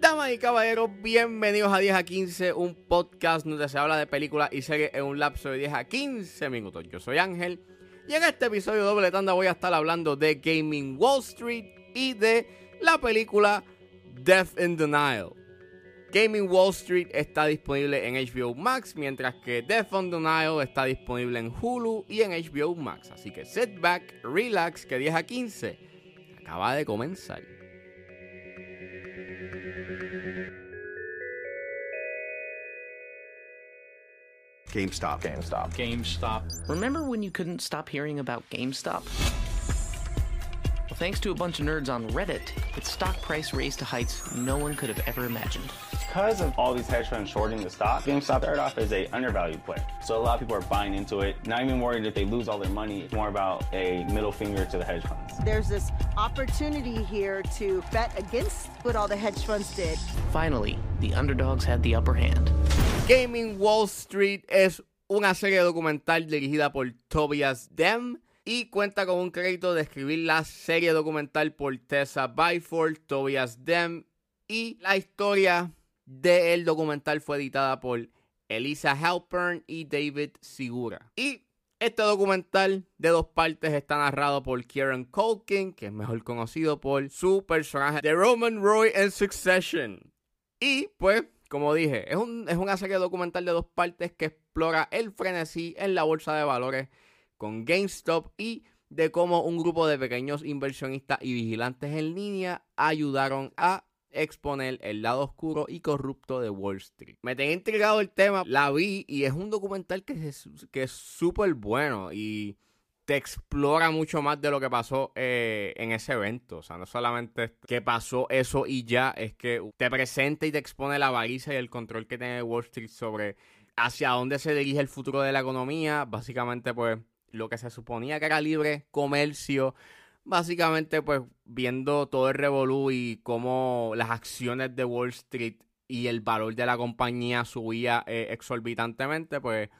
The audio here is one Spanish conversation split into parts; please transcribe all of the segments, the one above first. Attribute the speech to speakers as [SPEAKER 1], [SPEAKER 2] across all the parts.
[SPEAKER 1] Damas y caballeros, bienvenidos a 10 a 15, un podcast donde se habla de películas y series en un lapso de 10 a 15 minutos. Yo soy Ángel y en este episodio doble tanda voy a estar hablando de Gaming Wall Street y de la película Death in Nile. Gaming Wall Street está disponible en HBO Max, mientras que Death on the Nile está disponible en Hulu y en HBO Max. Así que sit back, relax, que 10 a 15 acaba de comenzar.
[SPEAKER 2] GameStop.
[SPEAKER 3] GameStop.
[SPEAKER 4] GameStop. Remember when you couldn't stop hearing about GameStop? Well, thanks to a bunch of nerds on Reddit, its stock price raised to heights no one could have ever imagined.
[SPEAKER 3] Because of all these hedge funds shorting the stock, GameStop started off as a undervalued play. So a lot of people are buying into it, not even worried if they lose all their money. It's more about a middle finger to the hedge funds.
[SPEAKER 5] There's this opportunity here to bet against what all the hedge funds did.
[SPEAKER 4] Finally, the underdogs had the upper hand.
[SPEAKER 1] Gaming Wall Street es una serie documental dirigida por Tobias Dem y cuenta con un crédito de escribir la serie documental por Tessa Byford, Tobias Dem y la historia del documental fue editada por Elisa Halpern y David Sigura. Y este documental de dos partes está narrado por Kieran Culkin, que es mejor conocido por su personaje de Roman Roy en Succession. Y pues, como dije, es, un, es una serie documental de dos partes que explora el frenesí en la bolsa de valores con GameStop y de cómo un grupo de pequeños inversionistas y vigilantes en línea ayudaron a exponer el lado oscuro y corrupto de Wall Street. Me tenía intrigado el tema, la vi y es un documental que es que súper bueno y te explora mucho más de lo que pasó eh, en ese evento. O sea, no solamente que pasó eso y ya, es que te presenta y te expone la avaricia y el control que tiene Wall Street sobre hacia dónde se dirige el futuro de la economía. Básicamente, pues, lo que se suponía que era libre comercio básicamente pues viendo todo el revolú y cómo las acciones de Wall Street y el valor de la compañía subía eh, exorbitantemente, pues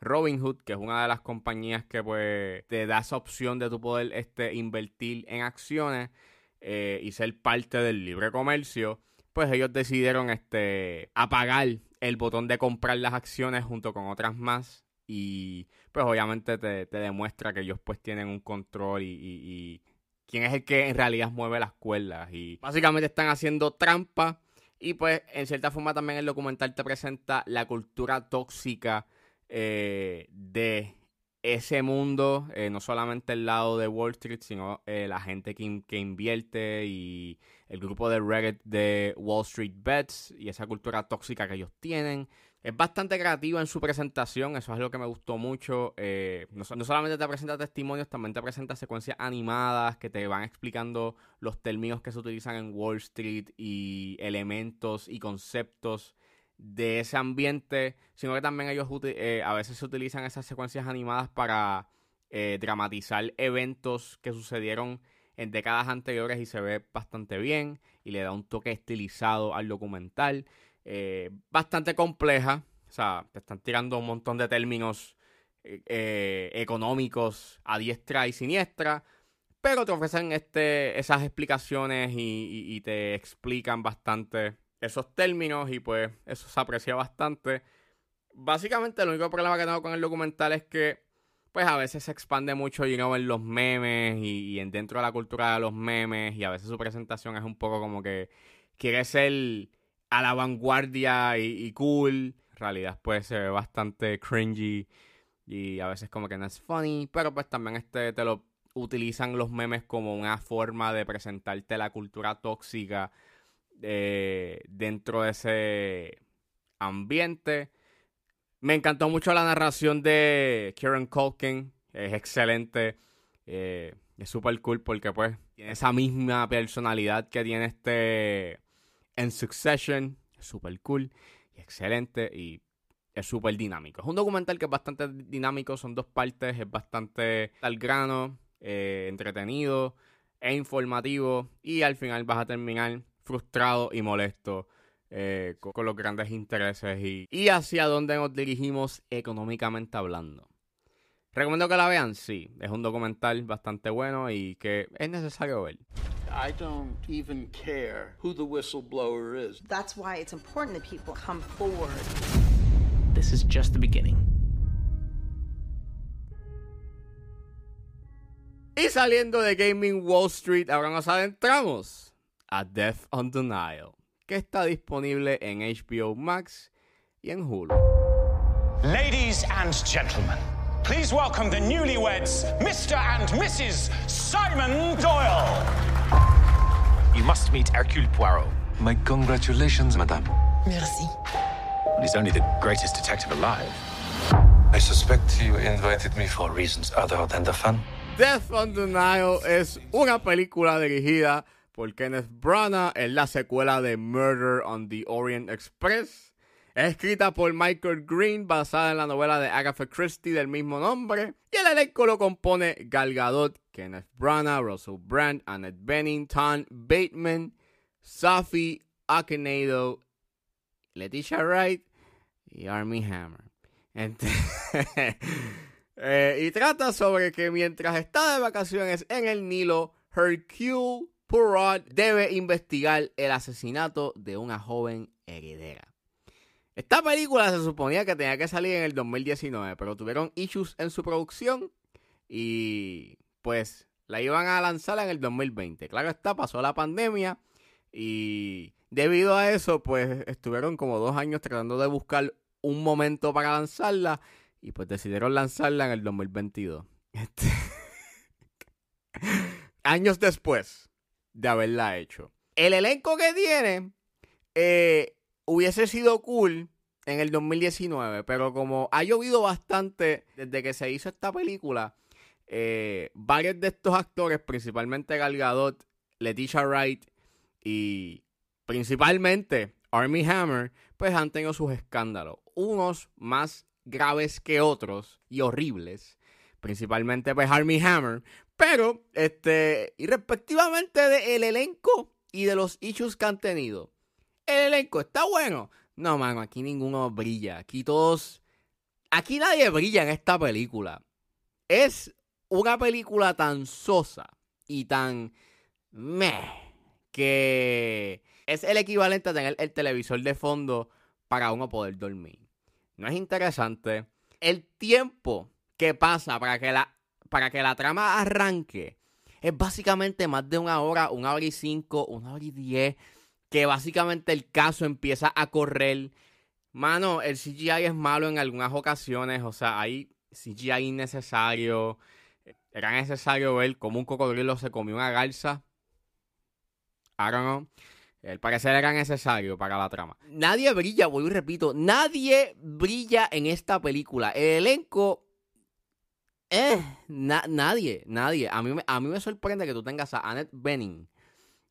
[SPEAKER 1] Robinhood, que es una de las compañías que pues te da esa opción de tu poder este, invertir en acciones eh, y ser parte del libre comercio, pues ellos decidieron este, apagar el botón de comprar las acciones junto con otras más y pues obviamente te, te demuestra que ellos pues tienen un control y, y quién es el que en realidad mueve las cuerdas. Y básicamente están haciendo trampa. Y pues en cierta forma también el documental te presenta la cultura tóxica eh, de ese mundo, eh, no solamente el lado de Wall Street, sino eh, la gente que, que, invierte y el grupo de Reddit de Wall Street Bets y esa cultura tóxica que ellos tienen. Es bastante creativo en su presentación, eso es lo que me gustó mucho. Eh, no, no, solamente te presenta testimonios, también te presenta secuencias animadas que te van explicando los términos que se utilizan en Wall Street y elementos y conceptos de ese ambiente, sino que también ellos eh, a veces se utilizan esas secuencias animadas para eh, dramatizar eventos que sucedieron en décadas anteriores y se ve bastante bien y le da un toque estilizado al documental. Eh, bastante compleja. O sea, te están tirando un montón de términos eh, económicos a diestra y siniestra. Pero te ofrecen este, esas explicaciones y, te explican bastante esos términos. Y pues eso se aprecia bastante. Básicamente el único problema que tengo con el documental es que pues a veces se expande mucho you en los memes y, y en dentro de la cultura de los memes. Y a veces su presentación es un poco como que quiere ser a la vanguardia y, cool. En realidad, pues se ve bastante cringy y a veces como que no es funny. Pero pues también este te lo utilizan los memes como una forma de presentarte la cultura tóxica eh, dentro de ese ambiente. Me encantó mucho la narración de Kieran Culkin. Es excelente. Eh, es súper cool porque pues tiene esa misma personalidad que tiene este en Succession. Es súper cool y excelente y es súper dinámico. Es un documental que es bastante dinámico, son dos partes, es bastante al grano, eh, entretenido e informativo y al final vas a terminar frustrado y molesto eh, con, con, los grandes intereses y, y hacia dónde nos dirigimos económicamente hablando. Recomiendo que la vean, sí. Es un documental bastante bueno y que es necesario ver.
[SPEAKER 6] I don't even care who the whistleblower is.
[SPEAKER 5] That's why it's important that people come forward.
[SPEAKER 4] This is just the beginning.
[SPEAKER 1] Y saliendo de Gaming Wall Street, ahora nos adentramos a Death on the Nile, que está disponible en HBO Max y en Hulu.
[SPEAKER 7] Ladies and gentlemen, please welcome the newlyweds, Mr. and Mrs. Simon Doyle.
[SPEAKER 8] You must meet Hercule Poirot.
[SPEAKER 9] My congratulations, madame.
[SPEAKER 10] Merci.
[SPEAKER 8] He's only the greatest detective alive.
[SPEAKER 9] I suspect you invited me for reasons other than the fun.
[SPEAKER 1] Death on the Nile es una película dirigida por Kenneth Branagh, es la secuela de Murder on the Orient Express. Es escrita por Michael Green, basada en la novela de Agatha Christie del mismo nombre. Y el elenco lo compone Gal Gadot, Kenneth Branagh, Russell Brand, Annette Bening, Tom Bateman, Safi Akenedo, Leticia Wright y Armie Hammer. Eh, y trata sobre que mientras está de vacaciones en el Nilo, Hercule Poirot debe investigar el asesinato de una joven heredera. Esta película se suponía que tenía que salir en el 2019, pero tuvieron issues en su producción y pues la iban a lanzar en el 2020. Claro está, pasó la pandemia y debido a eso pues estuvieron como dos años tratando de buscar un momento para lanzarla y pues decidieron lanzarla en el 2022. Este- Años después de haberla hecho. El elenco que tiene eh, hubiese sido cool en el 2019, pero como ha llovido bastante desde que se hizo esta película, eh, varios de estos actores, principalmente Gal Gadot, Leticia Wright y principalmente Armie Hammer, pues han tenido sus escándalos. Unos más graves que otros y horribles. Principalmente pues Armie Hammer. Pero, este, y respectivamente del elenco y de los issues que han tenido. El elenco está bueno. No, mano, aquí ninguno brilla. Aquí todos... Aquí nadie brilla en esta película. Es una película tan sosa y tan... Meh, que es el equivalente a tener el televisor de fondo para uno poder dormir. No es interesante. El tiempo que pasa para que la, para que la trama arranque es básicamente más de una hora, una hora y cinco, una hora y diez, que básicamente el caso empieza a correr. Mano, el CGI es malo en algunas ocasiones, o sea, hay CGI innecesario. Era necesario ver cómo un cocodrilo se comió una garza. I don't know. El parecer era necesario para la trama. Nadie brilla, voy y repito, nadie brilla en esta película. El elenco. Eh, na- nadie, nadie. A mí, me- a mí me sorprende que tú tengas a Annette Bening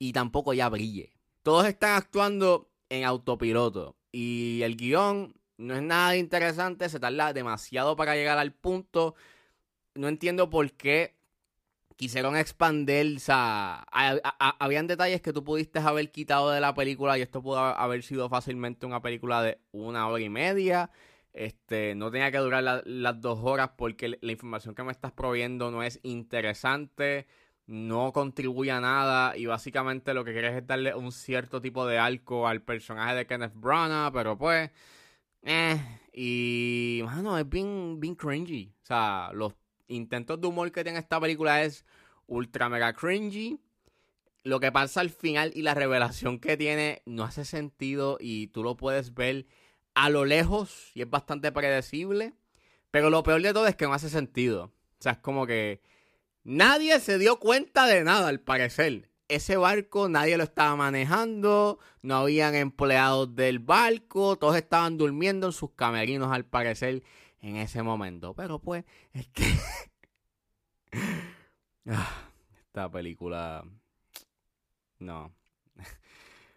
[SPEAKER 1] y tampoco ya brille. Todos están actuando en autopiloto. Y el guion no es nada interesante, se tarda demasiado para llegar al punto. No entiendo por qué quisieron expandir, o sea, a- habían detalles que tú pudiste haber quitado de la película y esto pudo haber sido fácilmente una película de una hora y media. Este, no tenía que durar la- las dos horas porque la información que me estás proveyendo no es interesante, no contribuye a nada y básicamente lo que quieres es darle un cierto tipo de arco al personaje de Kenneth Branagh, pero pues, eh, y, mano, es bien, bien cringy. O sea, los intentos de humor que tiene esta película es ultra mega cringy. Lo que pasa al final y la revelación que tiene no hace sentido y tú lo puedes ver a lo lejos y es bastante predecible. Pero lo peor de todo es que no hace sentido. O sea, es como que nadie se dio cuenta de nada al parecer. Ese barco nadie lo estaba manejando, no habían empleados del barco, todos estaban durmiendo en sus camerinos al parecer en ese momento. Pero pues, es que... Ah, Esta película... No.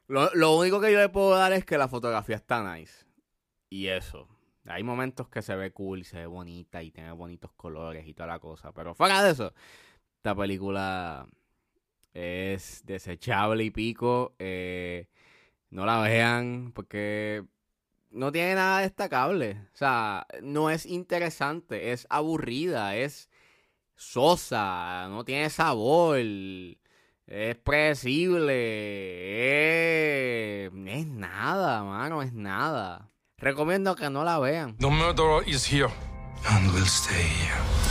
[SPEAKER 1] Lo, lo único que yo le puedo dar es que la fotografía está nice. Y eso. Hay momentos que se ve cool, se ve bonita y tiene bonitos colores y toda la cosa. Pero fuera de eso, esta película es desechable y pico. Eh, no la vean porque no tiene nada destacable. O sea, no es interesante, es aburrida, es sosa, no tiene sabor, es predecible, es, es nada, mano, es nada. Recomiendo que no la vean.
[SPEAKER 9] The murderer is here. And will stay here.